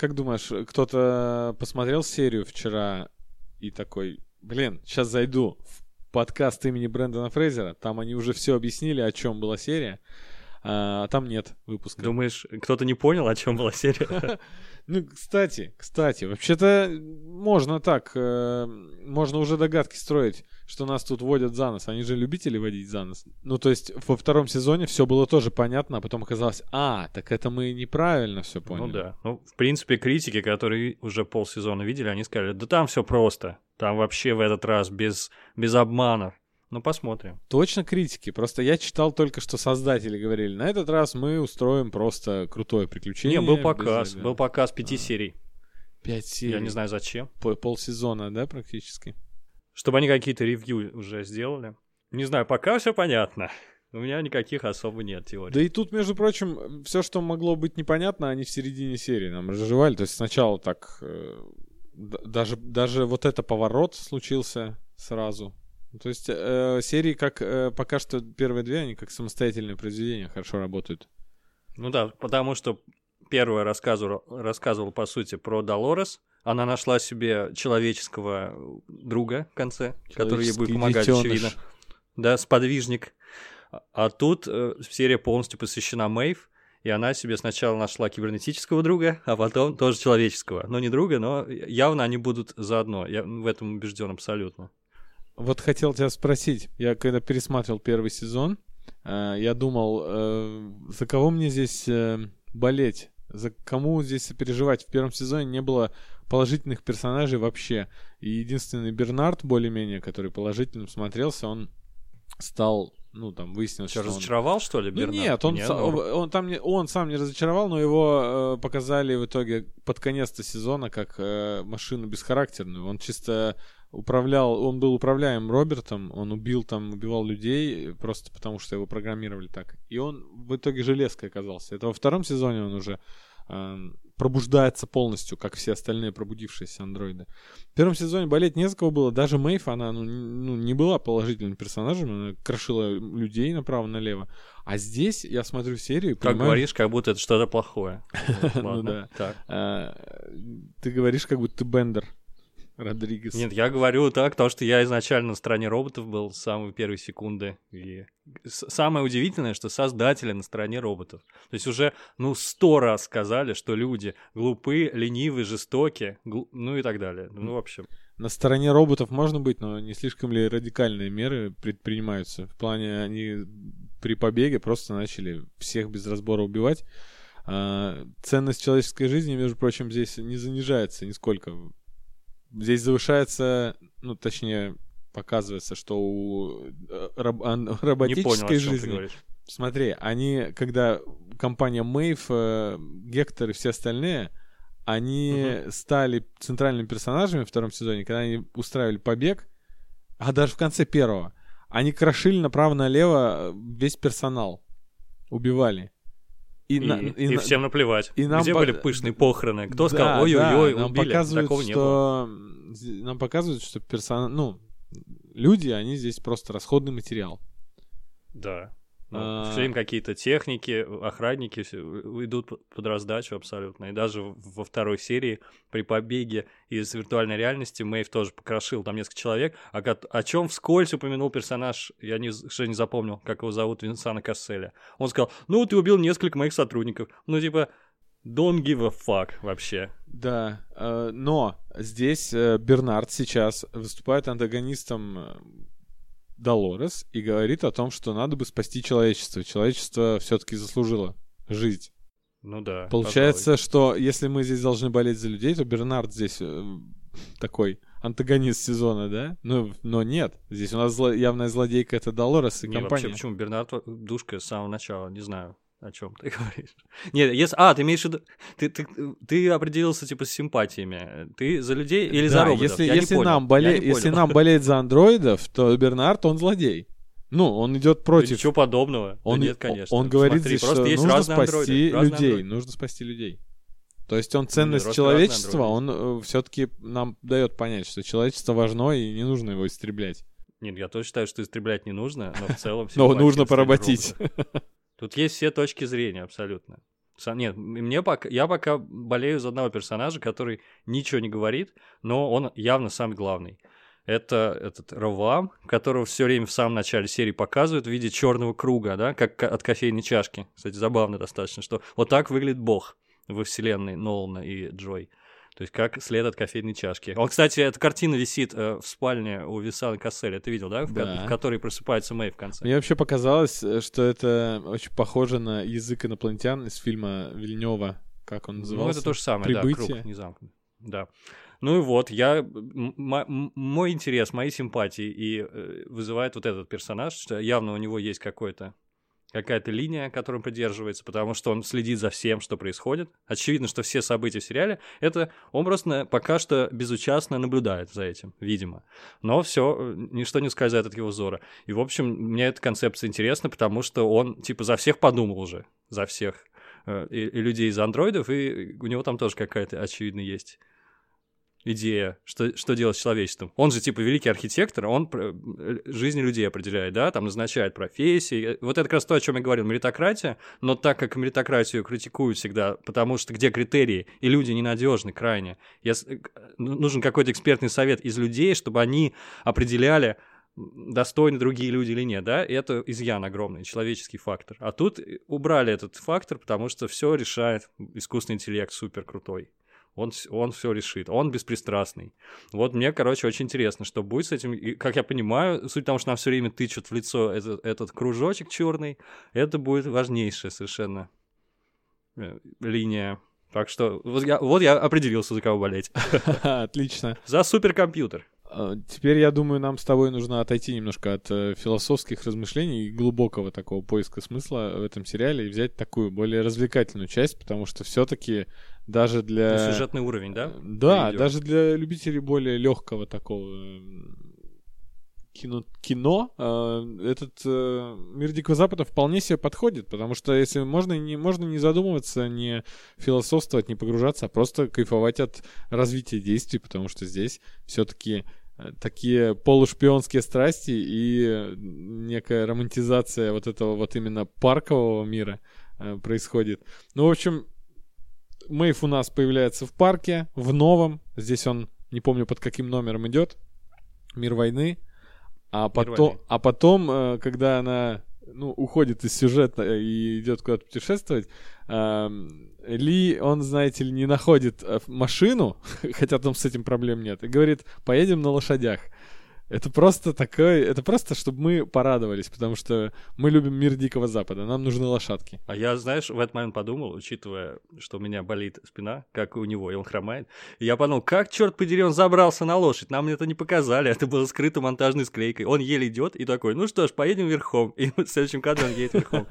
как думаешь, кто-то посмотрел серию вчера и такой, блин, сейчас зайду в подкаст имени Брэндона Фрейзера, там они уже все объяснили, о чем была серия, а там нет выпуска. Думаешь, кто-то не понял, о чем была серия? Ну, кстати, кстати, вообще-то можно так, э, можно уже догадки строить, что нас тут водят за нос. Они же любители водить за нос. Ну, то есть во втором сезоне все было тоже понятно, а потом оказалось, а, так это мы неправильно все поняли. Ну да. Ну, в принципе, критики, которые уже полсезона видели, они сказали, да там все просто. Там вообще в этот раз без, без обманов. Ну, посмотрим. Точно критики. Просто я читал только, что создатели говорили, на этот раз мы устроим просто крутое приключение. Не, был показ. Без... Был показ пяти а. серий. Пять серий. Я не знаю зачем. Пол полсезона, да, практически? Чтобы они какие-то ревью уже сделали. Не знаю, пока все понятно. У меня никаких особо нет теорий. Да и тут, между прочим, все, что могло быть непонятно, они в середине серии нам разжевали. То есть сначала так... Э, даже, даже вот это поворот случился сразу. То есть э, серии, как э, пока что первые две, они как самостоятельные произведения хорошо работают. Ну да, потому что первая рассказывал, рассказывал, по сути, про Долорес. Она нашла себе человеческого друга в конце, который ей будет помогать, детеныш. очевидно. Да, сподвижник. А тут э, серия полностью посвящена Мэйв, и она себе сначала нашла кибернетического друга, а потом тоже человеческого. Но не друга, но явно они будут заодно. Я в этом убежден абсолютно. Вот хотел тебя спросить. Я когда пересматривал первый сезон, э, я думал, э, за кого мне здесь э, болеть? За кому здесь переживать? В первом сезоне не было положительных персонажей вообще. И единственный Бернард, более-менее, который положительным смотрелся, он стал ну, там выяснилось, что, что разочаровал, он... что ли, Бернард? Ну, нет, он, нет, он, он, там не, он сам не разочаровал, но его э, показали в итоге под конец-то сезона как э, машину бесхарактерную. Он чисто управлял, он был управляем Робертом, он убил там, убивал людей просто потому, что его программировали так. И он в итоге железкой оказался. Это во втором сезоне он уже э, пробуждается полностью, как все остальные пробудившиеся андроиды. В первом сезоне болеть не за кого было. Даже Мэйв, она ну, ну, не была положительным персонажем, она крошила людей направо-налево. А здесь я смотрю серию и Как понимаю... говоришь, как будто это что-то плохое. Ну да. А, ты говоришь, как будто ты Бендер. Родригес. Нет, я говорю так, потому что я изначально на стороне роботов был с самой первой секунды. И самое удивительное, что создатели на стороне роботов. То есть уже, ну, сто раз сказали, что люди глупы, ленивы, жестоки, гл... ну и так далее. Ну, в общем. На стороне роботов можно быть, но не слишком ли радикальные меры предпринимаются? В плане, они при побеге просто начали всех без разбора убивать. А, ценность человеческой жизни, между прочим, здесь не занижается нисколько здесь завышается, ну, точнее, показывается, что у э, раб, роботической понял, жизни... Смотри, они, когда компания Мэйв, э, Гектор и все остальные, они угу. стали центральными персонажами в втором сезоне, когда они устраивали побег, а даже в конце первого, они крошили направо-налево весь персонал, убивали. И, и, на, и, и всем наплевать. И нам Где по... были пышные похороны? Кто да, сказал, ой-ой-ой, да, убили? Показывают, Такого не что... было. Нам показывают, что персон... ну, люди, они здесь просто расходный материал. Да. Ну, а... Все им какие-то техники, охранники идут под раздачу абсолютно. И даже во второй серии при побеге из виртуальной реальности Мэйв тоже покрошил там несколько человек, о, о чем вскользь упомянул персонаж, я не, что не запомнил, как его зовут, Винсана Касселя. Он сказал, ну, ты убил несколько моих сотрудников. Ну, типа, Don't give a fuck вообще. Да, э, но здесь э, Бернард сейчас выступает антагонистом э, Долорес и говорит о том, что надо бы спасти человечество. Человечество все-таки заслужило жить. Ну да. Получается, пожалуй. что если мы здесь должны болеть за людей, то Бернард здесь э, такой антагонист сезона, да? Ну, но нет. Здесь у нас зло, явная злодейка это Долорес и не, компания. Вообще, почему? Бернард душка с самого начала, не знаю. О чем ты говоришь? Нет, если... А, ты имеешь в виду... Ты, ты, ты определился, типа, с симпатиями. Ты за людей или да, за роботов? Если, Я если, нам, боле... если нам болеть за андроидов, то Бернард, он злодей. Ну, он идет против. Ничего подобного. Он, да нет, конечно. Он говорит Смотри, здесь, что есть нужно спасти андроиды, людей. Андроиды. Нужно спасти людей. То есть он ценность нет, человечества, он э, все-таки нам дает понять, что человечество важно и не нужно его истреблять. Нет, я тоже считаю, что истреблять не нужно, но в целом... Но нужно поработить. Тут есть все точки зрения абсолютно. Нет, мне пока, я пока болею за одного персонажа, который ничего не говорит, но он явно самый главный. Это этот Равам, которого все время в самом начале серии показывают в виде черного круга, да, как от кофейной чашки. Кстати, забавно достаточно, что вот так выглядит Бог во вселенной Нолана и Джой. То есть как след от кофейной чашки. Он, кстати, эта картина висит э, в спальне у Висана Касселя. Ты видел, да? В, да. в которой просыпается Мэй в конце. Мне вообще показалось, э, что это очень похоже на язык инопланетян из фильма Вильнева. Как он назывался? Ну, это то же самое, Прибытие. да, круг не замкнут. Да. Ну и вот, я, мой интерес, мои симпатии и э, вызывает вот этот персонаж, что явно у него есть какой-то какая-то линия, которой он придерживается, потому что он следит за всем, что происходит. Очевидно, что все события в сериале, это он пока что безучастно наблюдает за этим, видимо. Но все, э, ничто не скользает от его взора. И, в общем, мне эта концепция интересна, потому что он, типа, за всех подумал уже, за всех. Э, и, и людей из андроидов, и у него там тоже какая-то, очевидно, есть идея, что, что делать с человечеством. Он же, типа, великий архитектор, он э, жизни людей определяет, да, там назначает профессии. Вот это как раз то, о чем я говорил, меритократия, но так как меритократию критикуют всегда, потому что где критерии, и люди ненадежны крайне, если, э, ну, нужен какой-то экспертный совет из людей, чтобы они определяли, достойны другие люди или нет, да, и это изъян огромный, человеческий фактор. А тут убрали этот фактор, потому что все решает искусственный интеллект супер крутой он, он все решит, он беспристрастный. Вот мне, короче, очень интересно, что будет с этим. И, как я понимаю, суть в том, что нам все время тычут в лицо этот, этот кружочек черный, это будет важнейшая совершенно э, линия. Так что вот я, вот я определился, за кого болеть. Отлично. За суперкомпьютер. А, теперь, я думаю, нам с тобой нужно отойти немножко от э, философских размышлений и глубокого такого поиска смысла в этом сериале и взять такую более развлекательную часть, потому что все-таки даже для... Ну, сюжетный уровень, да? Да, даже для любителей более легкого такого кино, кино э, этот э, мир Дикого Запада вполне себе подходит, потому что если можно не, можно не задумываться, не философствовать, не погружаться, а просто кайфовать от развития действий, потому что здесь все-таки э, такие полушпионские страсти и некая романтизация вот этого вот именно паркового мира э, происходит. Ну, в общем, Мэйв у нас появляется в парке, в новом. Здесь он, не помню под каким номером идет. Мир войны. А потом, а потом, э, когда она ну, уходит из сюжета и идет куда-то путешествовать, Ли, он, знаете ли, не находит э, машину, хотя там с этим проблем нет, и говорит, поедем на лошадях. Это просто такое, это просто, чтобы мы порадовались, потому что мы любим мир Дикого Запада, нам нужны лошадки. А я, знаешь, в этот момент подумал, учитывая, что у меня болит спина, как и у него, и он хромает, и я подумал, как, черт подери, он забрался на лошадь, нам это не показали, это было скрыто монтажной склейкой. Он еле идет и такой, ну что ж, поедем верхом. И в следующем кадре он едет верхом.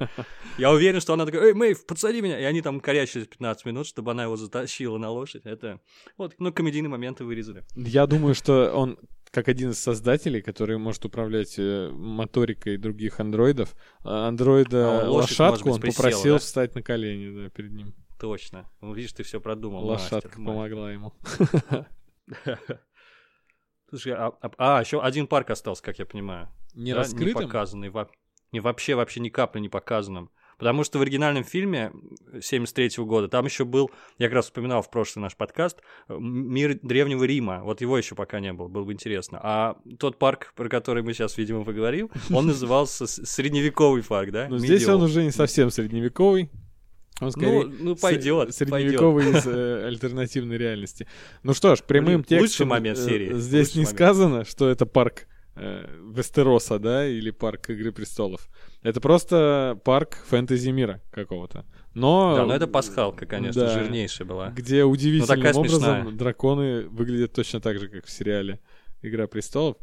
Я уверен, что она такая, эй, Мэйв, подсади меня. И они там корячились 15 минут, чтобы она его затащила на лошадь. Это, вот, ну, комедийные моменты вырезали. Я думаю, что он как один из создателей, который может управлять э, моторикой других андроидов, а андроида а лошадку он присела, попросил да? встать на колени да, перед ним. Точно. Ну, видишь, ты все продумал. Лошадка мастер, помогла ему. Слушай, а, а, а еще один парк остался, как я понимаю. Не да? раскрытым? Не показанный. Не, вообще, вообще ни капли не показанным. Потому что в оригинальном фильме 73 года там еще был, я как раз вспоминал в прошлый наш подкаст, мир Древнего Рима. Вот его еще пока не было, было бы интересно. А тот парк, про который мы сейчас, видимо, поговорим, он назывался Средневековый парк, да? Ну, здесь он уже не совсем средневековый. Он скорее ну, ну пойдет. Средневековый пойдет. из э, альтернативной реальности. Ну что ж, прямым Блин, текстом лучший момент э, серии. здесь лучший не момент. сказано, что это парк э, Вестероса, да, или парк Игры престолов. Это просто парк фэнтези мира какого-то. Но... Да, но это пасхалка, конечно, да, жирнейшая была. Где удивительным образом смешная. драконы выглядят точно так же, как в сериале «Игра престолов».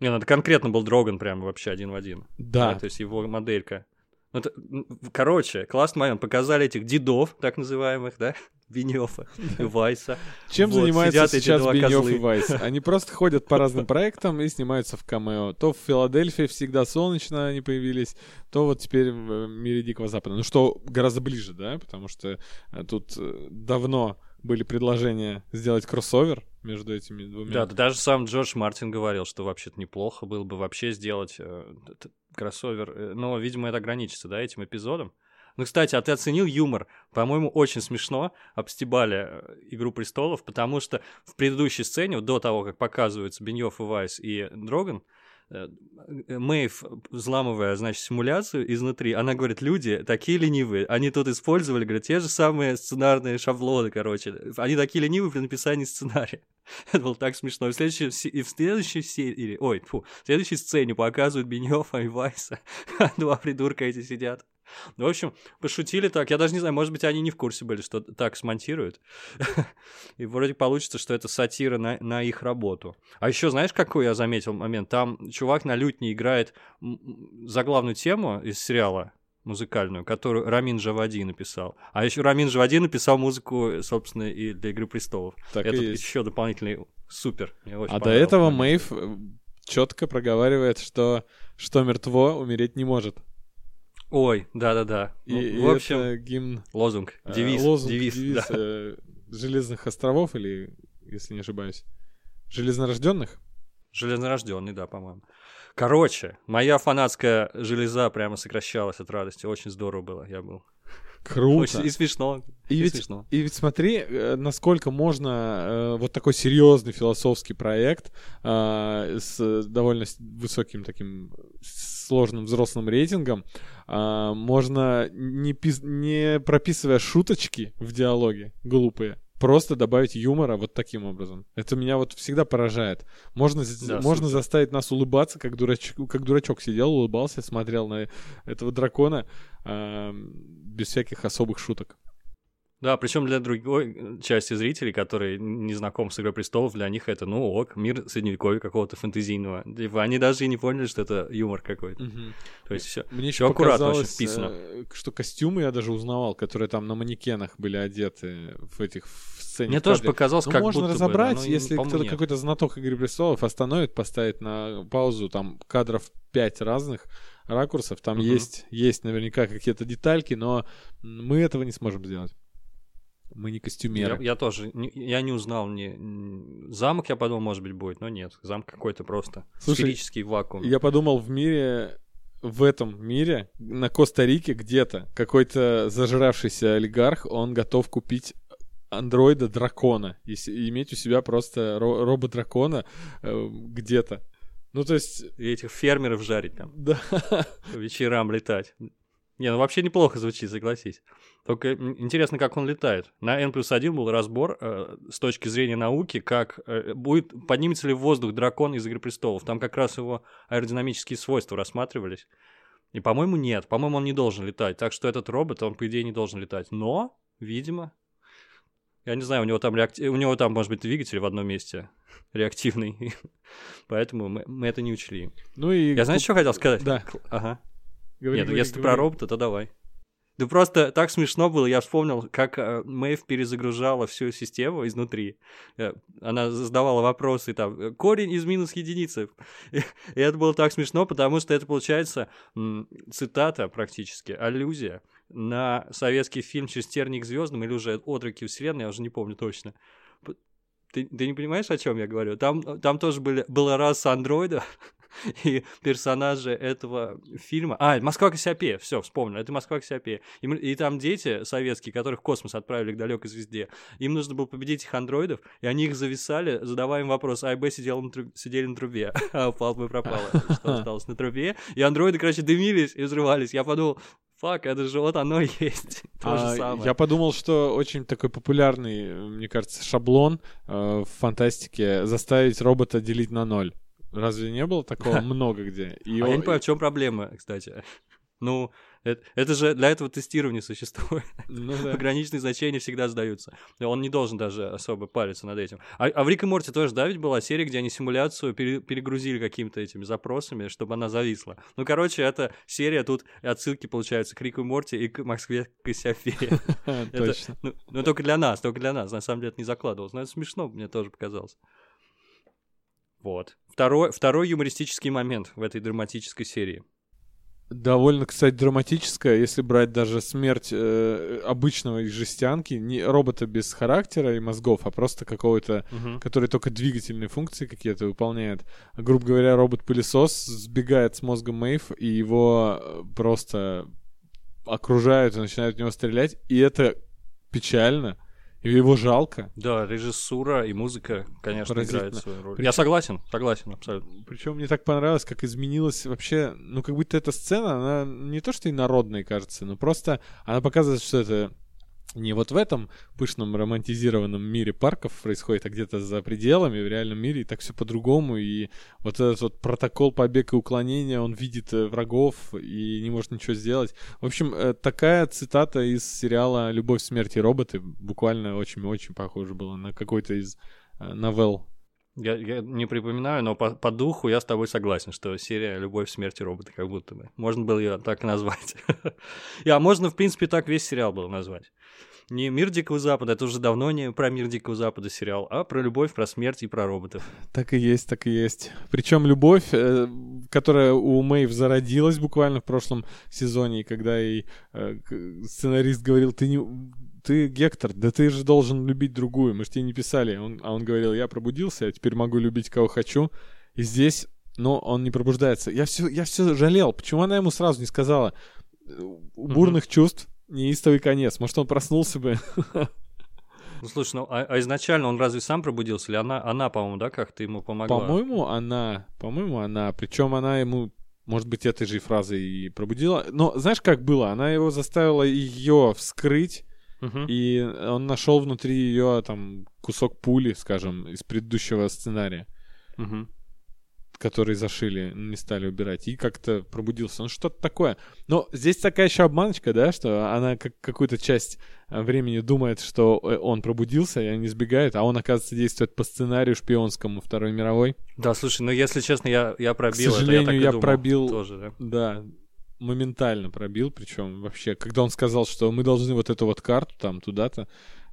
Не, ну это конкретно был Дроган прям вообще один в один. Да. да то есть его моделька. Ну, это, короче, классный момент. Показали этих дедов, так называемых, да? Бенёфа и Вайса. Чем вот, занимаются сейчас Бенёв и Вайс? Они просто ходят по разным проектам и снимаются в камео. То в Филадельфии всегда солнечно они появились, то вот теперь в э, мире Дикого Запада. Ну что гораздо ближе, да? Потому что э, тут э, давно были предложения сделать кроссовер между этими двумя. Да, да даже сам Джордж Мартин говорил, что вообще-то неплохо было бы вообще сделать э, кроссовер. Но, видимо, это ограничится, да, этим эпизодом. Ну, кстати, а ты оценил юмор? По-моему, очень смешно обстебали э, «Игру престолов», потому что в предыдущей сцене, до того, как показываются Беньёв и Вайс и Дроган, Э, Мэйв, взламывая, значит, симуляцию изнутри, она говорит, люди такие ленивые, они тут использовали, говорят, те же самые сценарные шаблоны, короче, они такие ленивые при написании сценария. Это было так смешно. И в следующей, и в следующей серии, ой, фу, в следующей сцене показывают Бенёфа и Вайса. Два придурка эти сидят. Ну, в общем, пошутили так. Я даже не знаю, может быть, они не в курсе были, что так смонтируют. И вроде получится, что это сатира на, на их работу. А еще знаешь, какой я заметил момент? Там чувак на лютне играет заглавную тему из сериала музыкальную, которую Рамин Джавади написал. А еще Рамин Джавади написал музыку, собственно, и для Игры престолов. Так Это еще дополнительный супер. а до этого Мэйв э, четко проговаривает, что что мертво умереть не может. Ой, да-да-да. И, ну, в общем, это гимн... Лозунг, э, девиз. Лозунг, девиз, девиз да. э, Железных островов, или, если не ошибаюсь, Железнорожденных? Железнорожденный, да, по-моему. Короче, моя фанатская железа прямо сокращалась от радости. Очень здорово было, я был. Круто. Очень, и смешно. И, и ведь, смешно. И ведь смотри, э, насколько можно э, вот такой серьезный философский проект э, с довольно высоким таким сложным взрослым рейтингом, э, можно не, пис- не прописывая шуточки в диалоге глупые, просто добавить юмора вот таким образом. Это меня вот всегда поражает. Можно, да, можно заставить нас улыбаться, как дурачок, как дурачок сидел, улыбался, смотрел на этого дракона э, без всяких особых шуток. Да, причем для другой части зрителей, которые не знакомы с Игрой престолов, для них это, ну, ок, мир средневековья какого-то фэнтезийного. Типа, они даже и не поняли, что это юмор какой-то. Угу. То есть все, Мне еще аккуратно очень вписано. Э, что костюмы я даже узнавал, которые там на манекенах были одеты в этих в сцене. Мне тоже показалось, ну, как можно будто разобрать, бы, да, если кто-то какой-то знаток Игры престолов остановит, поставит на паузу там кадров пять разных ракурсов, там угу. есть, есть наверняка какие-то детальки, но мы этого не сможем сделать. Мы не костюмеры. Я, я тоже, не, я не узнал ни замок, я подумал, может быть, будет, но нет, замок какой-то просто Слушай, сферический вакуум. Я подумал, в мире, в этом мире, на Коста-Рике где-то какой-то зажравшийся олигарх, он готов купить андроида дракона и, иметь у себя просто ро- робот-дракона э, где-то. Ну, то есть... И этих фермеров жарить там. Да. Вечерам летать. Не, ну вообще неплохо звучит, согласись. Только интересно, как он летает. На N плюс 1 был разбор э, с точки зрения науки, как э, будет, поднимется ли в воздух дракон из Игры Престолов. Там как раз его аэродинамические свойства рассматривались. И, по-моему, нет. По-моему, он не должен летать. Так что этот робот, он, по идее, не должен летать. Но, видимо, я не знаю, у него там, реакти... у него там может быть, двигатель в одном месте реактивный. Поэтому мы, мы это не учли. Ну и... Я знаешь, что хотел сказать? Да. Ага. Говори, Нет, говори, если говори. про робота, то давай. Да просто так смешно было, я вспомнил, как э, Мэйв перезагружала всю систему изнутри. Э, она задавала вопросы, там, э, корень из минус единицы. И, это было так смешно, потому что это, получается, цитата практически, аллюзия на советский фильм «Через терник звездным» или уже «Отроки вселенной», я уже не помню точно. Ты, ты не понимаешь, о чем я говорю? Там, там тоже были, была раса андроида, и персонажи этого фильма... А, Москва Кассиопея, все, вспомнил, это Москва Кассиопея. И, и там дети советские, которых в космос отправили к далекой звезде, им нужно было победить их андроидов, и они их зависали, задавая им вопрос, А и Б сидел на труб... сидели на трубе, а палка пропала, что осталось на трубе, и андроиды, короче, дымились и взрывались. Я подумал, Фак, это же вот оно есть. То а, же самое. Я подумал, что очень такой популярный, мне кажется, шаблон э, в фантастике заставить робота делить на ноль. Разве не было такого много где? И а он... я не понимаю, в чем проблема, кстати. Ну, это, это же для этого тестирования существует. Ну, да. Ограниченные значения всегда сдаются. Он не должен даже особо париться над этим. А, а в Рик и Морти тоже, да, ведь была серия, где они симуляцию пере, перегрузили какими-то этими запросами, чтобы она зависла. Ну, короче, эта серия, тут отсылки получаются к Рику и Морти и к Москве Косяфе. Точно. Ну, ну, только для нас, только для нас. На самом деле это не закладывалось. Но это смешно, мне тоже показалось. Вот. Второй, второй юмористический момент в этой драматической серии. Довольно, кстати, драматическая, если брать даже смерть э, обычного жестянки, не робота без характера и мозгов, а просто какого-то, угу. который только двигательные функции какие-то выполняет. Грубо говоря, робот-пылесос сбегает с мозга Мэйв, и его э, просто окружают и начинают в него стрелять, и это печально. Его жалко. Да, режиссура и музыка, конечно, играют свою роль. Причем... Я согласен, согласен, абсолютно. Причем мне так понравилось, как изменилась вообще, ну, как будто эта сцена, она не то что и народная, кажется, но просто она показывает, что это не вот в этом пышном романтизированном мире парков происходит, а где-то за пределами, в реальном мире, и так все по-другому, и вот этот вот протокол побега и уклонения, он видит э, врагов и не может ничего сделать. В общем, э, такая цитата из сериала «Любовь, смерть и роботы» буквально очень-очень похожа была на какой-то из э, новелл я, я не припоминаю, но по, по духу я с тобой согласен, что серия «Любовь, смерть и роботы» как будто бы. Можно было ее так назвать. А можно, в принципе, так весь сериал был назвать. Не «Мир Дикого Запада», это уже давно не про «Мир Дикого Запада» сериал, а про любовь, про смерть и про роботов. Так и есть, так и есть. Причем любовь, э, которая у Мэйв зародилась буквально в прошлом сезоне, когда ей э, сценарист говорил, ты не ты Гектор, да ты же должен любить другую, мы же тебе не писали. Он, а он говорил, я пробудился, я теперь могу любить кого хочу. И здесь, но он не пробуждается. Я все, я все жалел. Почему она ему сразу не сказала? У бурных mm-hmm. чувств неистовый конец. Может, он проснулся бы. Ну, слушай, ну, а, а изначально он разве сам пробудился? Или она, она по-моему, да, как-то ему помогла? По-моему, она. По-моему, она. Причем она ему может быть, этой же фразой и пробудила. Но знаешь, как было? Она его заставила ее вскрыть Uh-huh. И он нашел внутри ее там кусок пули, скажем, из предыдущего сценария, uh-huh. который зашили, не стали убирать, и как-то пробудился. Ну, что-то такое. Но здесь такая еще обманочка, да, что она как какую-то часть э, времени думает, что э, он пробудился, и они сбегают, а он, оказывается, действует по сценарию шпионскому Второй мировой. Да, слушай, ну если честно, я, я пробил К сожалению, это, я, я думал пробил тоже, да. Да, моментально пробил, причем вообще, когда он сказал, что мы должны вот эту вот карту там туда-то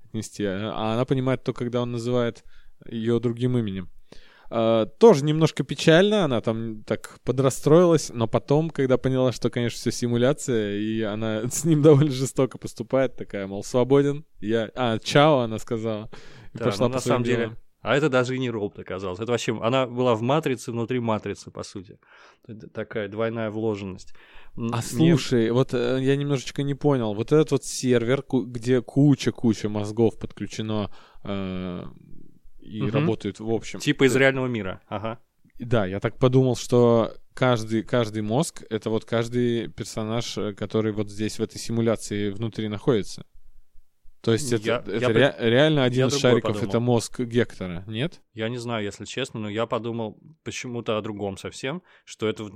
отнести, а, а она понимает то, когда он называет ее другим именем. Uh, тоже немножко печально, она там так подрастроилась, но потом, когда поняла, что, конечно, все симуляция, и она с ним довольно жестоко поступает, такая, мол, свободен, я... А, чао, она сказала. И да, пошла ну, на самом деле, а это даже и не робот оказалось. Это вообще, она была в матрице, внутри матрицы, по сути. Такая двойная вложенность. А слушай, вот э, я немножечко не понял. Вот этот вот сервер, где куча-куча мозгов подключено э, и угу. работают в общем. Типа из реального мира, ага. Да, я так подумал, что каждый, каждый мозг — это вот каждый персонаж, э, который вот здесь в этой симуляции внутри находится. То есть это, я, это я, ре, реально один из шариков подумал. это мозг Гектора, нет? Я не знаю, если честно, но я подумал почему-то о другом совсем, что это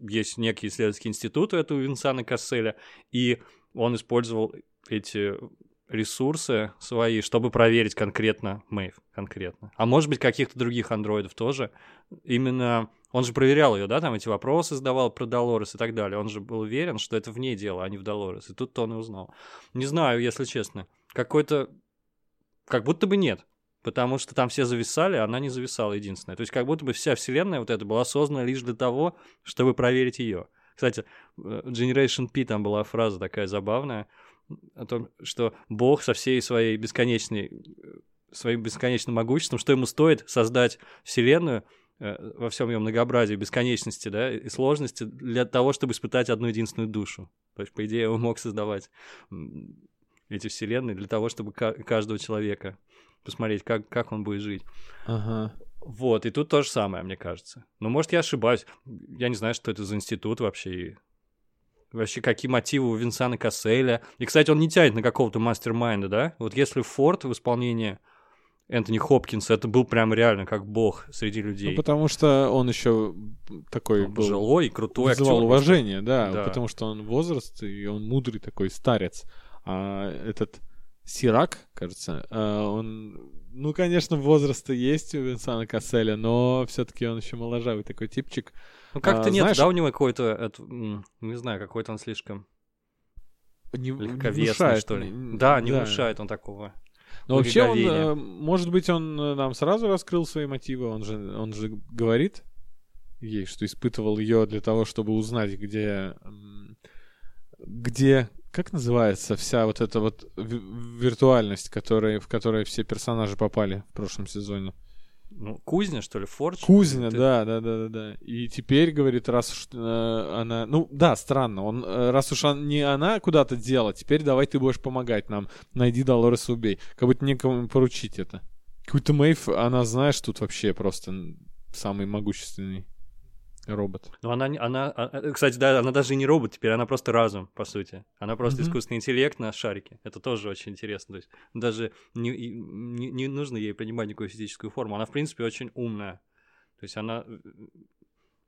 есть некий исследовательский институт у этого Винсана Касселя, и он использовал эти ресурсы свои, чтобы проверить конкретно Мэйв, конкретно. А может быть, каких-то других андроидов тоже. Именно он же проверял ее, да, там эти вопросы задавал про Долорес и так далее. Он же был уверен, что это в ней дело, а не в Долорес. И тут он и узнал. Не знаю, если честно. Какой-то... Как будто бы нет. Потому что там все зависали, а она не зависала единственная. То есть как будто бы вся вселенная вот эта была создана лишь для того, чтобы проверить ее. Кстати, э, Generation P там была фраза такая забавная о том, что Бог со всей своей бесконечной э, своим бесконечным могуществом, что ему стоит создать вселенную, Э, во всем ее многообразии, бесконечности, да, и сложности для того, чтобы испытать одну единственную душу. То есть, по идее, он мог создавать эти вселенные для того, чтобы каждого человека посмотреть, как, как он будет жить. Ага. Вот, и тут то же самое, мне кажется. Но, может, я ошибаюсь. Я не знаю, что это за институт вообще. И вообще, какие мотивы у Винсана Касселя. И, кстати, он не тянет на какого-то мастер-майнда, да? Вот если Форд в исполнении Энтони Хопкинс, это был прям реально как бог среди людей. Ну, потому что он еще такой он был... Пожилой и крутой актер. уважение, да, да, потому что он возраст, и он мудрый такой старец. А этот Сирак, кажется, а, он... Ну, конечно, возраст есть у Винсана Касселя, но все-таки он еще моложавый такой типчик. Ну, как-то а, нет, знаешь... да, у него какой-то, не знаю, какой-то он слишком не, легковесный, не внушает, что ли. Да, не да. внушает он такого. Но вообще он, э, может быть, он э, нам сразу раскрыл свои мотивы, он же, он же говорит ей, что испытывал ее для того, чтобы узнать, где, где, как называется вся вот эта вот виртуальность, которая, в которой все персонажи попали в прошлом сезоне. ну, кузня, что ли, форч? Кузня, Ты... да, да, да, да, да. И теперь, говорит, раз уж э, она... Ну, да, странно. Он, э, раз уж он, не она куда-то дела, теперь давай ты будешь помогать нам. Найди Долореса, убей. Как будто некому поручить это. Какой-то Мэйв, она, знаешь, тут вообще просто самый могущественный робот. Ну, она, она, а, э, кстати, да, она даже не робот теперь, она просто разум, по сути. Она просто mm-hmm. искусственный интеллект на шарике. Это тоже очень интересно. То есть даже не, не, не нужно ей принимать никакую физическую форму. Она, в принципе, очень умная. То есть она э,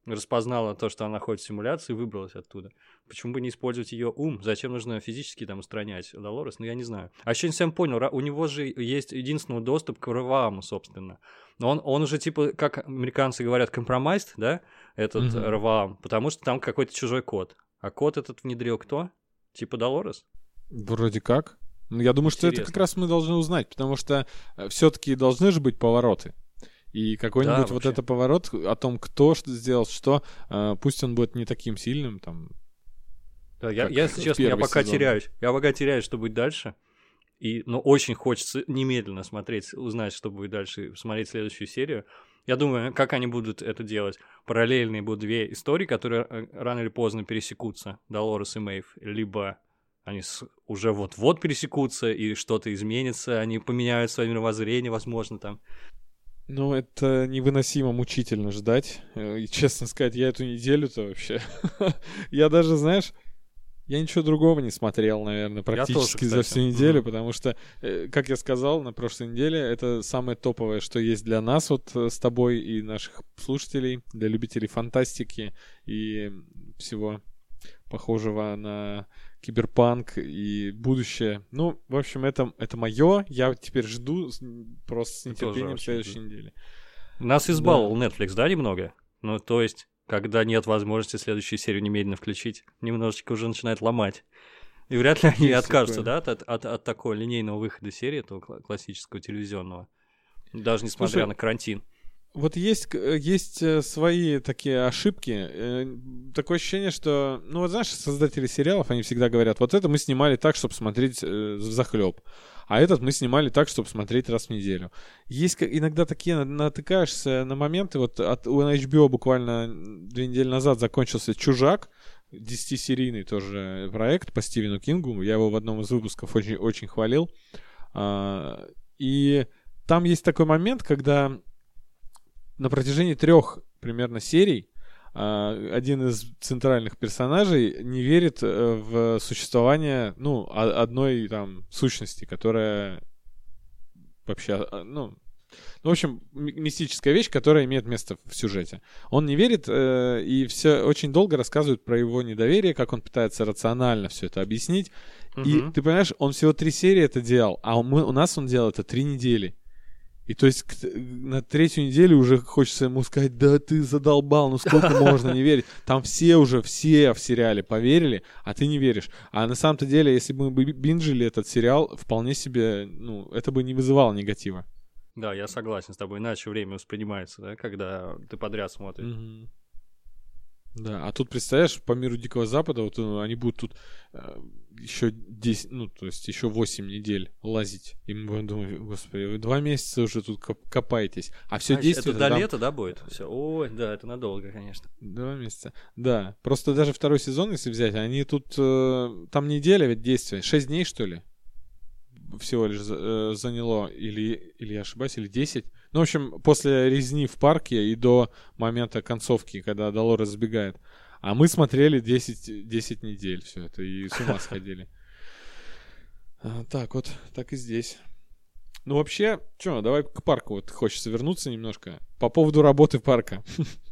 распознала то, что она находится в симуляции, и выбралась оттуда. Почему бы не использовать ее ум? Зачем нужно физически там устранять Долорес? Ну, я не знаю. А еще не совсем понял, у него же есть единственный доступ к Равааму, собственно. Но он, он уже, типа, как американцы говорят, компромайст, да, этот mm-hmm. Раваам, потому что там какой-то чужой код. А код этот внедрил кто? Типа Долорес? Вроде как. Ну, я думаю, Интересно. что это как раз мы должны узнать, потому что э, все-таки должны же быть повороты. И какой-нибудь да, вот это поворот о том, кто что сделал, что, э, пусть он будет не таким сильным, там. Да, я, я, если честно, я пока сезон. теряюсь. Я пока теряюсь, что будет дальше. И, но очень хочется немедленно смотреть, узнать, что будет дальше, смотреть следующую серию. Я думаю, как они будут это делать. Параллельные будут две истории, которые э, рано или поздно пересекутся, Долорес и Мэйв, либо они уже вот-вот пересекутся, и что-то изменится, они поменяют свое мировоззрение, возможно, там. Ну, это невыносимо мучительно ждать. Э, и, честно сказать, я эту неделю-то вообще... я даже, знаешь, я ничего другого не смотрел, наверное, практически тоже, за всю неделю, mm-hmm. потому что, э, как я сказал на прошлой неделе, это самое топовое, что есть для нас вот э, с тобой и наших слушателей, для любителей фантастики и всего похожего на киберпанк и будущее. Ну, в общем, это, это мое. Я теперь жду просто с нетерпением следующей недели. Нас избаловал да. Netflix, да, немного? Ну, то есть, когда нет возможности следующую серию немедленно включить, немножечко уже начинает ломать. И вряд ли они Есть откажутся, такое. да, от, от, от такого линейного выхода серии, этого классического телевизионного. Даже несмотря Слушай, на карантин. Вот есть, э, есть э, свои такие ошибки. Э, такое ощущение, что, ну вот знаешь, создатели сериалов, они всегда говорят, вот это мы снимали так, чтобы смотреть в захлеб, а этот мы снимали так, чтобы смотреть раз в неделю. Есть иногда такие, натыкаешься на моменты, вот от, у HBO буквально две недели назад закончился «Чужак», 10-серийный тоже проект по Стивену Кингу, я его в одном из выпусков очень, очень хвалил. А, и там есть такой момент, когда на протяжении трех примерно серий а, один из центральных персонажей не верит э, в существование, ну, одной там сущности, которая вообще, а, ну, ну, в общем, мистическая вещь, которая имеет место в сюжете. Он не верит э, и все очень долго рассказывают про его недоверие, как он пытается рационально все это объяснить. Угу. И ты понимаешь, он всего три серии это делал, а мы, у нас он делал это три недели. И то есть на третью неделю уже хочется ему сказать, да ты задолбал, ну сколько можно не верить. Там все уже, все в сериале поверили, а ты не веришь. А на самом-то деле, если бы мы бинжили этот сериал, вполне себе, ну, это бы не вызывало негатива. Да, я согласен с тобой, иначе время воспринимается, да, когда ты подряд смотришь. Угу. Да, а тут, представляешь, по миру Дикого Запада, вот ну, они будут тут э, еще 10, ну, то есть еще 8 недель лазить. И мы будем думать, господи, вы два месяца уже тут копаетесь. А все Значит, действие... Это до лета, да, будет? Все. Ой, да, это надолго, конечно. Два месяца. Да. Просто даже второй сезон, если взять, они тут... Э, там неделя ведь действия. 6 дней, что ли? Всего лишь э, заняло. Или, или я ошибаюсь, или 10. Ну, в общем, после резни в парке и до момента концовки, когда Долорес сбегает. А мы смотрели 10, 10 недель все это и с ума сходили. А, так вот, так и здесь. Ну, вообще, что, давай к парку вот хочется вернуться немножко. По поводу работы парка.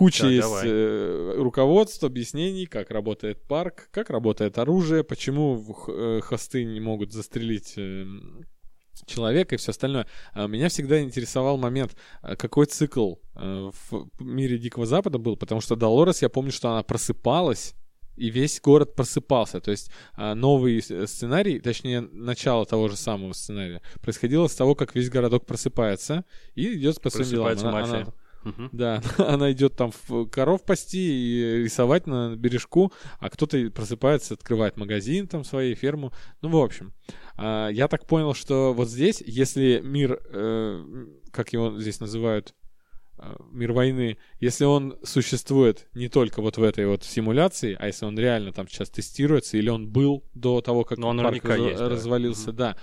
Куча да, есть э, руководств, объяснений, как работает парк, как работает оружие, почему э, хосты не могут застрелить э, человека и все остальное. А меня всегда интересовал момент, а, какой цикл а, в мире Дикого Запада был, потому что Долорес, я помню, что она просыпалась, и весь город просыпался. То есть новый сценарий, точнее, начало того же самого сценария, происходило с того, как весь городок просыпается и идет по своим делам. Она, она, Uh-huh. Да, она идет там в коров пасти и рисовать на бережку, а кто-то просыпается, открывает магазин там своей, ферму. Ну, в общем, а, я так понял, что вот здесь, если мир, э, как его здесь называют, э, мир войны, если он существует не только вот в этой вот симуляции, а если он реально там сейчас тестируется, или он был до того, как Но он парк раз, есть, развалился, да. да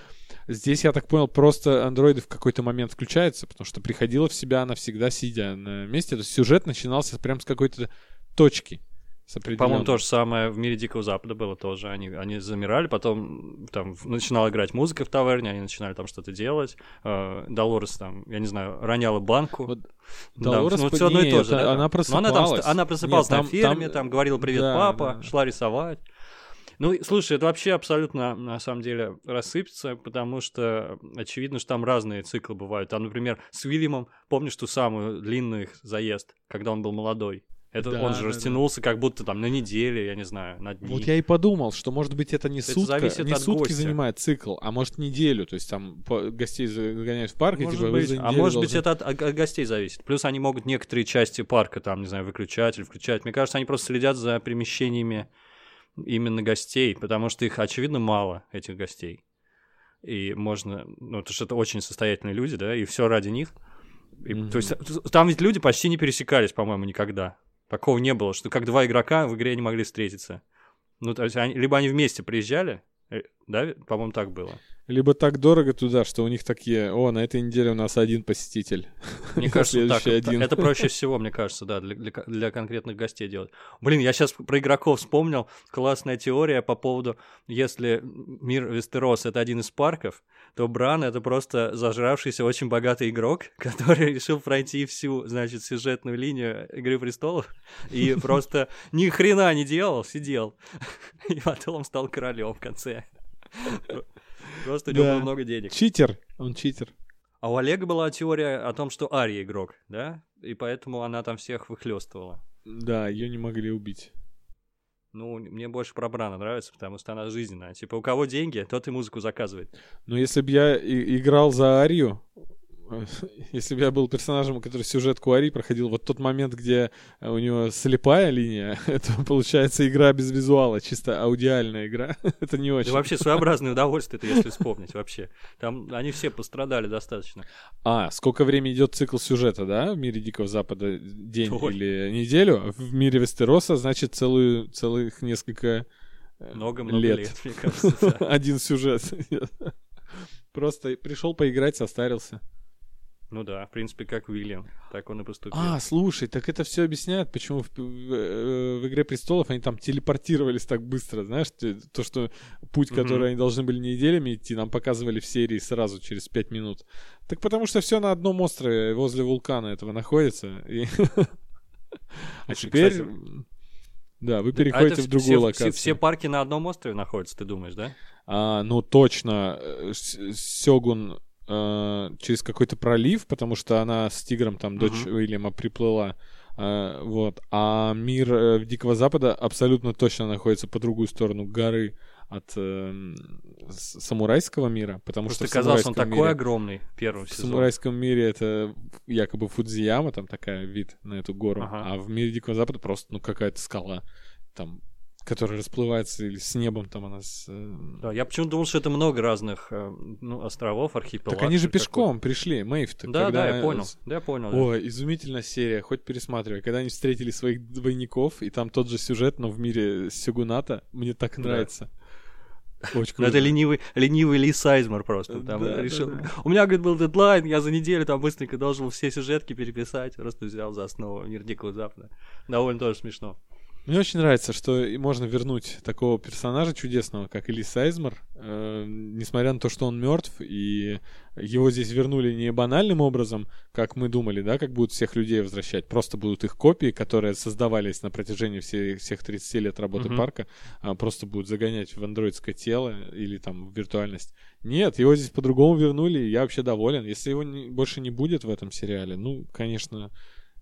Здесь, я так понял, просто андроиды в какой-то момент включаются, потому что приходила в себя она всегда сидя на месте. То есть сюжет начинался прям с какой-то точки. По-моему, то же самое в мире Дикого Запада было тоже. Они, они замирали, потом там начинала играть музыка в таверне, они начинали там что-то делать. Э, Долорес там, я не знаю, роняла банку. Вот Долорес, да, ну, все одно и то же. Да, она просыпалась. Но она, там, она просыпалась Нет, там, на ферме, там, там говорила «Привет, да, папа», да. шла рисовать. Ну, слушай, это вообще абсолютно, на самом деле, рассыпется, потому что очевидно, что там разные циклы бывают. Там, например, с Уильямом, помнишь ту самую длинную их заезд, когда он был молодой? Это да, он же да, растянулся да. как будто там на неделю, я не знаю, на дни. Вот я и подумал, что может быть это не это сутка, не сутки гостя. занимает цикл, а может неделю, то есть там гостей загоняют в парк, может и типа быть. А может должны... быть это от, от гостей зависит. Плюс они могут некоторые части парка там, не знаю, выключать или включать. Мне кажется, они просто следят за перемещениями именно гостей, потому что их, очевидно, мало, этих гостей. И можно, ну, потому что это очень состоятельные люди, да, и все ради них. И, mm-hmm. То есть там ведь люди почти не пересекались, по-моему, никогда. Такого не было, что как два игрока в игре не могли встретиться. Ну, то есть они, либо они вместе приезжали, э, да, по-моему, так было либо так дорого туда, что у них такие, о, на этой неделе у нас один посетитель. Мне кажется, так, один. это проще всего, мне кажется, да, для, для, для конкретных гостей делать. Блин, я сейчас про игроков вспомнил, классная теория по поводу, если мир Вестерос — это один из парков, то Бран — это просто зажравшийся очень богатый игрок, который решил пройти всю, значит, сюжетную линию Игры Престолов и просто ни хрена не делал, сидел. И потом стал королем в конце. Просто у него было много денег. Читер, он читер. А у Олега была теория о том, что Ария игрок, да? И поэтому она там всех выхлестывала. Да, ее не могли убить. Ну, мне больше про Брана нравится, потому что она жизненная. Типа, у кого деньги, тот и музыку заказывает. Но если бы я играл за Арию, если бы я был персонажем, который сюжет Куари проходил, вот тот момент, где у него слепая линия, это получается игра без визуала, чисто аудиальная игра. это не очень. Да вообще своеобразное удовольствие, это если вспомнить вообще. Там они все пострадали достаточно. А, сколько времени идет цикл сюжета, да, в мире Дикого Запада? День Ой. или неделю? В мире Вестероса, значит, целую, целых несколько э, много-много лет. лет, мне кажется. Один сюжет. Просто пришел поиграть, состарился. Ну да, в принципе, как Уильям, так он и поступил. А, слушай, так это все объясняет, почему в, в, э, в Игре престолов они там телепортировались так быстро, знаешь, то, что путь, который mm-hmm. они должны были неделями идти, нам показывали в серии сразу через пять минут. Так потому что все на одном острове возле вулкана этого находится. А теперь. Да, вы а переходите в другую локацию. Все парки на одном острове находятся, ты думаешь, да? А, ну точно. Э, Сёгун э, через какой-то пролив, потому что она с тигром, там, дочь uh-huh. Уильяма приплыла. Э, вот. А мир э, Дикого Запада абсолютно точно находится по другую сторону горы от э, самурайского мира, потому Просто что казалось, он такой мире, огромный первый В самурайском мире это якобы Фудзияма, там такая вид на эту гору, ага. а в мире Дикого Запада просто ну какая-то скала, там которая расплывается или с небом там она с... Э, да, я почему-то думал, что это много разных э, ну, островов, архипелагов. Так они же пешком пришли, Мэйв. Да, когда... да, я понял, да, я понял. Ой, да. изумительная серия, хоть пересматривай. Когда они встретили своих двойников, и там тот же сюжет, но в мире Сюгуната, мне так нравится. Очень круто. Это ленивый, ленивый Ли Сайзмер просто. Там да, решил. Да, да. У меня, говорит, был дедлайн, я за неделю там быстренько должен все сюжетки переписать. Просто взял за основу Мир Дикого Запада. Довольно тоже смешно. Мне очень нравится, что можно вернуть такого персонажа чудесного, как Элис Сайзмар, э, несмотря на то, что он мертв, и его здесь вернули не банальным образом, как мы думали, да, как будут всех людей возвращать, просто будут их копии, которые создавались на протяжении всех, всех 30 лет работы mm-hmm. парка, а просто будут загонять в андроидское тело или там в виртуальность. Нет, его здесь по-другому вернули, и я вообще доволен. Если его не, больше не будет в этом сериале, ну, конечно,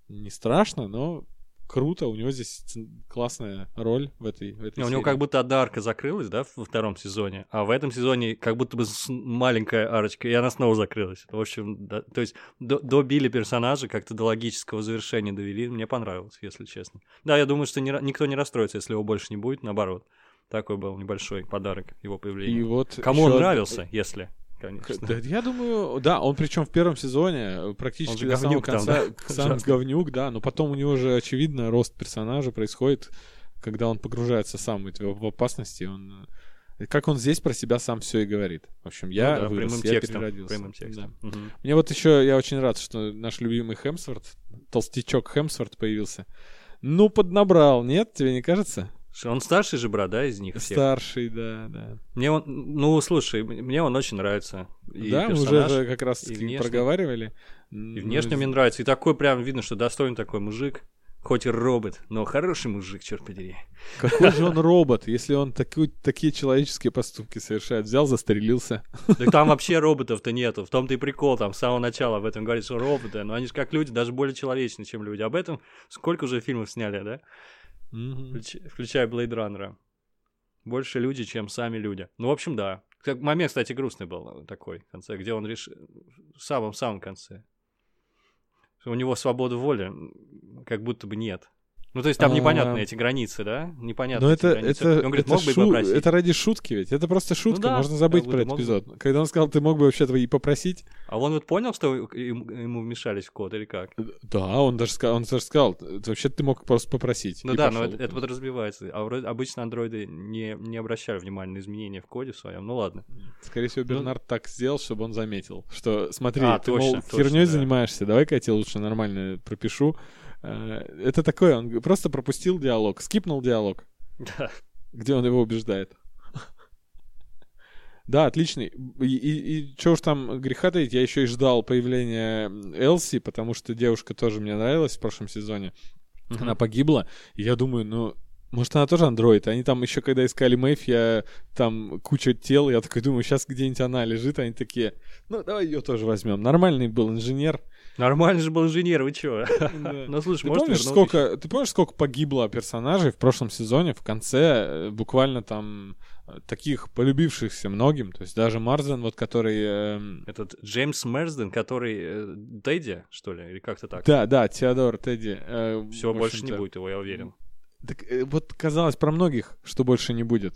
не страшно, но круто, у него здесь классная роль в этой, в этой У него как будто одна арка закрылась, да, во втором сезоне, а в этом сезоне как будто бы маленькая арочка, и она снова закрылась. В общем, да, то есть до, добили персонажа, как-то до логического завершения довели, мне понравилось, если честно. Да, я думаю, что не, никто не расстроится, если его больше не будет, наоборот. Такой был небольшой подарок его появления. И вот Кому он нравился, если конечно. Да, я думаю, да, он причем в первом сезоне э, практически до самого конца, там, да? сам говнюк, да, но потом у него же, очевидно, рост персонажа происходит, когда он погружается сам в опасности, он э, как он здесь про себя сам все и говорит. В общем, я ну, да, вырос, я текстом, переродился. Прямым текстом. Да. Угу. Мне вот еще, я очень рад, что наш любимый Хемсворт, толстячок Хемсворт появился. Ну, поднабрал, нет, тебе не кажется? Он старший же брат, да, из них всех? Старший, да, да. Мне он, ну, слушай, мне он очень нравится. И да, мы уже как раз таки проговаривали. И внешне ну, мне нравится. И такой прям видно, что достойный такой мужик. Хоть и робот, но хороший мужик, черт подери. Какой же он робот, если он такой, такие человеческие поступки совершает? Взял, застрелился. Так там вообще роботов-то нету. В том-то и прикол, там с самого начала об этом говорит, что роботы, но они же как люди, даже более человечны, чем люди. Об этом сколько уже фильмов сняли, да? Mm включая Blade Runner. Больше люди, чем сами люди. Ну, в общем, да. Момент, кстати, грустный был э, такой в конце, где он решил... В самом-самом конце. У него свобода воли как будто бы нет. Ну, то есть там непонятны эти границы, да? Непонятно. Но это, это, Он говорит, мог бы шу... это ради шутки ведь. Это просто шутка, ну, да, можно забыть про этот эпизод. Когда он сказал, ты мог бы вообще-то и попросить. А он вот понял, что ему вмешались в код или как? Да, он даже сказал, он даже сказал вообще ты мог просто попросить. Ну да, но это, это подразумевается. А обычно андроиды не, не обращали внимания на изменения в коде своем. Ну ладно. Скорее всего, ну Бернард ну... так сделал, чтобы он заметил, что смотри, а, ты, мол, херней занимаешься, давай-ка я тебе лучше нормально пропишу это такое, он просто пропустил диалог, скипнул диалог. Да. Где он его убеждает. Да, отличный. И, и, и что уж там греха таить, я еще и ждал появления Элси, потому что девушка тоже мне нравилась в прошлом сезоне. Uh-huh. Она погибла, и я думаю, ну, может, она тоже андроид. Они там еще, когда искали Мэйв, я там куча тел, я такой думаю, сейчас где-нибудь она лежит, они такие, ну, давай ее тоже возьмем. Нормальный был инженер. Нормальный же был инженер, вы чё? Ну, слушай, может, помнишь, сколько, Ты помнишь, сколько погибло персонажей в прошлом сезоне? В конце э, буквально там э, таких полюбившихся многим, то есть даже Марзен, вот который... Э... Этот Джеймс Мерсден, который э, Тедди, что ли, или как-то так? Да, да, Теодор Тедди. Э, Все, больше не будет его, я уверен. Так э, вот казалось про многих, что больше не будет.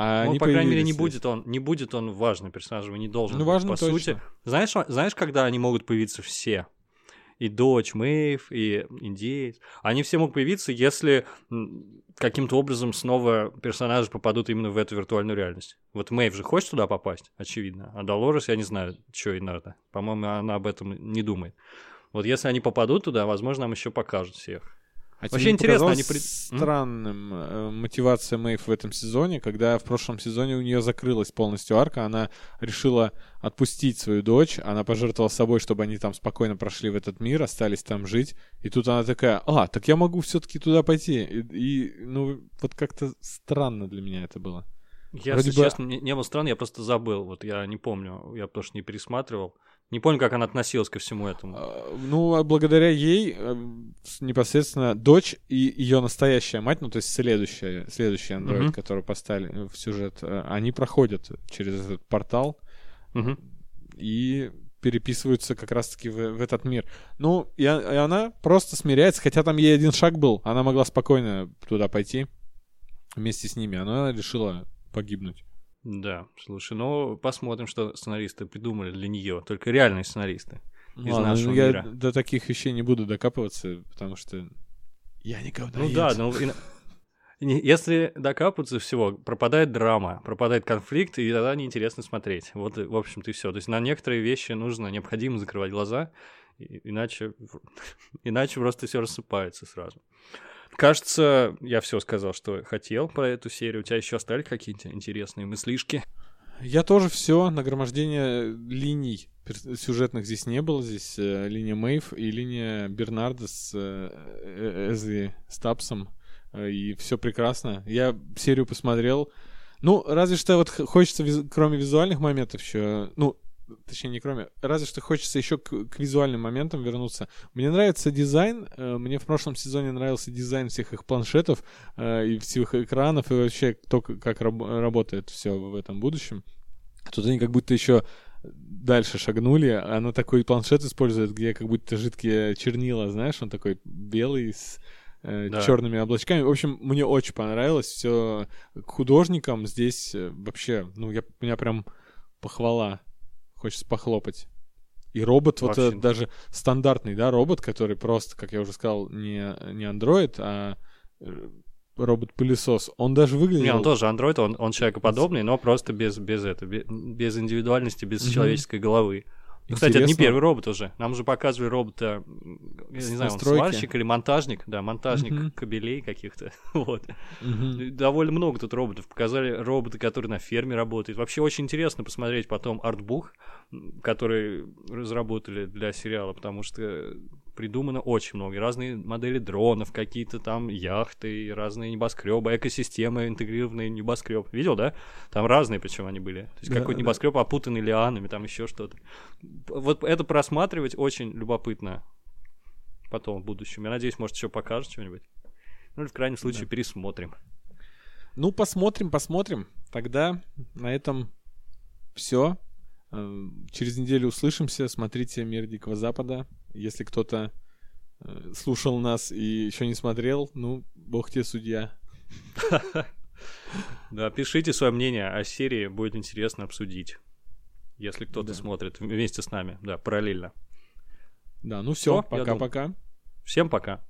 А ну, по крайней мере, не будет он, не будет он важным персонажем, и не должен ну, быть, по точно. сути. Знаешь, знаешь, когда они могут появиться все? И дочь Мэйв, и индеец. Они все могут появиться, если каким-то образом снова персонажи попадут именно в эту виртуальную реальность. Вот Мэйв же хочет туда попасть, очевидно. А Долорес, я не знаю, что ей надо. По-моему, она об этом не думает. Вот если они попадут туда, возможно, нам еще покажут всех. А Вообще интересно, они при... странным э, мотивация Мэйв в этом сезоне, когда в прошлом сезоне у нее закрылась полностью арка, она решила отпустить свою дочь, она пожертвовала собой, чтобы они там спокойно прошли в этот мир, остались там жить, и тут она такая, а, так я могу все-таки туда пойти, и, и ну вот как-то странно для меня это было. Я, Вроде если бы... честно, не, не был странно, я просто забыл, вот я не помню, я потому что не пересматривал. Не помню, как она относилась ко всему этому. А, ну, а благодаря ей э, непосредственно дочь и ее настоящая мать, ну, то есть следующая, следующий андроид, mm-hmm. который поставили в сюжет, э, они проходят через этот портал mm-hmm. и переписываются как раз-таки в, в этот мир. Ну, и, и она просто смиряется, хотя там ей один шаг был, она могла спокойно туда пойти вместе с ними, она решила погибнуть. Да, слушай, ну посмотрим, что сценаристы придумали для нее. Только реальные сценаристы из Ладно, нашего я мира. до таких вещей не буду докапываться, потому что я не Ну да, ну если докапываться всего, пропадает драма, пропадает конфликт, и тогда неинтересно смотреть. Вот, в общем-то, и все. То есть на некоторые вещи нужно, необходимо закрывать глаза, иначе, иначе просто все рассыпается сразу. Кажется, я все сказал, что хотел про эту серию. У тебя еще остались какие-то интересные мыслишки? Я тоже все. Нагромождение линий сюжетных здесь не было. Здесь э, линия Мэйв и линия Бернарда с э, э Эзи Стапсом. Э, и все прекрасно. Я серию посмотрел. Ну, разве что вот хочется, кроме визуальных моментов еще... Ну, точнее, не кроме, разве что хочется еще к, к визуальным моментам вернуться. Мне нравится дизайн, э, мне в прошлом сезоне нравился дизайн всех их планшетов э, и всех экранов, и вообще то, как раб- работает все в этом будущем. Тут они как будто еще дальше шагнули, она такой планшет использует, где как будто жидкие чернила, знаешь, он такой белый с э, да. черными облачками. В общем, мне очень понравилось все художникам здесь э, вообще, ну я у меня прям похвала, хочется похлопать. И робот Вообще. вот этот даже стандартный, да, робот, который просто, как я уже сказал, не не андроид, а э, робот-пылесос, он даже выглядел... Не, он тоже андроид, он, он человекоподобный, но просто без, без, это, без, без индивидуальности, без угу. человеческой головы. И, кстати, это не первый робот уже. Нам уже показывали робота, я не знаю, он сварщик или монтажник, да, монтажник uh-huh. кабелей каких-то. вот. Uh-huh. Довольно много тут роботов. Показали роботы, которые на ферме работают. Вообще очень интересно посмотреть потом артбук, который разработали для сериала, потому что придумано очень много. Разные модели дронов, какие-то там яхты, разные небоскребы, экосистемы, интегрированные небоскреб. Видел, да? Там разные, причем они были. То есть да, какой-то да. небоскреб опутанный лианами, там еще что-то. Вот это просматривать очень любопытно потом в будущем. Я надеюсь, может, еще покажет что-нибудь. Ну или в крайнем случае да. пересмотрим. Ну, посмотрим, посмотрим. Тогда на этом все. Э, через неделю услышимся. Смотрите «Мир Дикого Запада». Если кто-то э, слушал нас и еще не смотрел, ну, бог тебе судья. Да, пишите свое мнение о серии, будет интересно обсудить. Если кто-то смотрит вместе с нами, да, параллельно. Да, ну все, пока-пока. Всем пока.